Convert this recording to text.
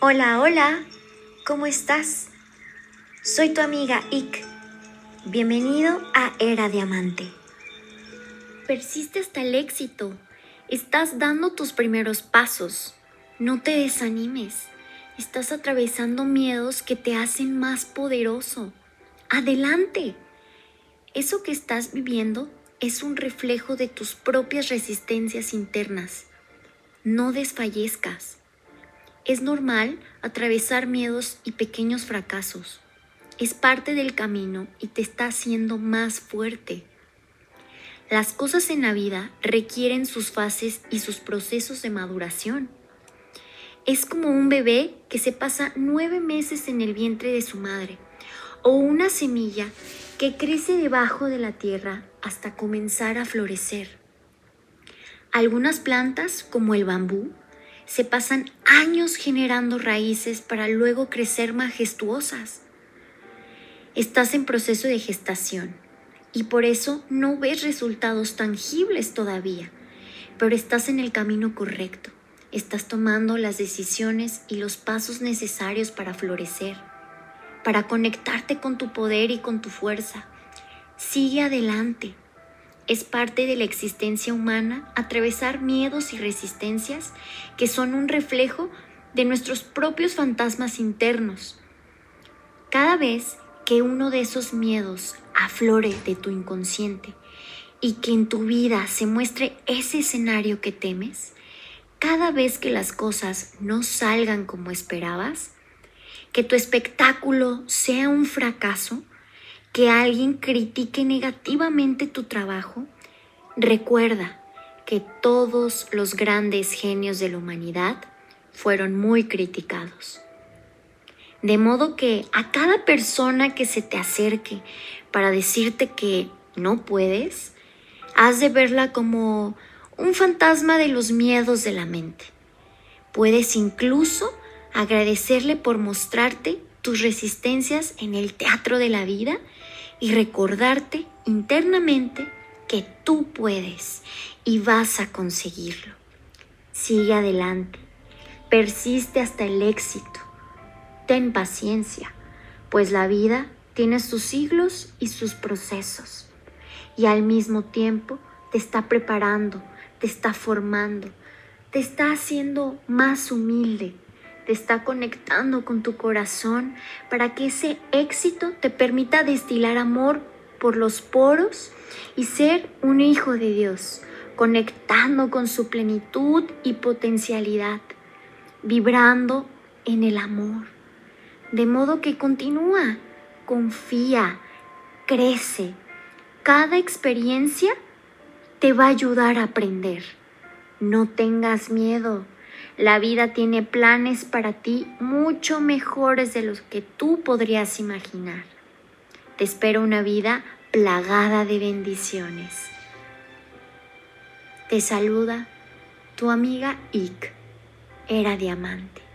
Hola, hola, ¿cómo estás? Soy tu amiga Ick. Bienvenido a Era Diamante. Persiste hasta el éxito. Estás dando tus primeros pasos. No te desanimes. Estás atravesando miedos que te hacen más poderoso. Adelante. Eso que estás viviendo es un reflejo de tus propias resistencias internas. No desfallezcas. Es normal atravesar miedos y pequeños fracasos. Es parte del camino y te está haciendo más fuerte. Las cosas en la vida requieren sus fases y sus procesos de maduración. Es como un bebé que se pasa nueve meses en el vientre de su madre o una semilla que crece debajo de la tierra hasta comenzar a florecer. Algunas plantas, como el bambú, se pasan años generando raíces para luego crecer majestuosas. Estás en proceso de gestación y por eso no ves resultados tangibles todavía, pero estás en el camino correcto. Estás tomando las decisiones y los pasos necesarios para florecer para conectarte con tu poder y con tu fuerza. Sigue adelante. Es parte de la existencia humana atravesar miedos y resistencias que son un reflejo de nuestros propios fantasmas internos. Cada vez que uno de esos miedos aflore de tu inconsciente y que en tu vida se muestre ese escenario que temes, cada vez que las cosas no salgan como esperabas, que tu espectáculo sea un fracaso, que alguien critique negativamente tu trabajo, recuerda que todos los grandes genios de la humanidad fueron muy criticados. De modo que a cada persona que se te acerque para decirte que no puedes, has de verla como un fantasma de los miedos de la mente. Puedes incluso agradecerle por mostrarte tus resistencias en el teatro de la vida y recordarte internamente que tú puedes y vas a conseguirlo. Sigue adelante, persiste hasta el éxito, ten paciencia, pues la vida tiene sus siglos y sus procesos. Y al mismo tiempo te está preparando, te está formando, te está haciendo más humilde, te está conectando con tu corazón para que ese éxito te permita destilar amor por los poros y ser un hijo de Dios, conectando con su plenitud y potencialidad, vibrando en el amor. De modo que continúa, confía, crece. Cada experiencia te va a ayudar a aprender. No tengas miedo. La vida tiene planes para ti mucho mejores de los que tú podrías imaginar. Te espero una vida plagada de bendiciones. Te saluda tu amiga Ick. Era diamante.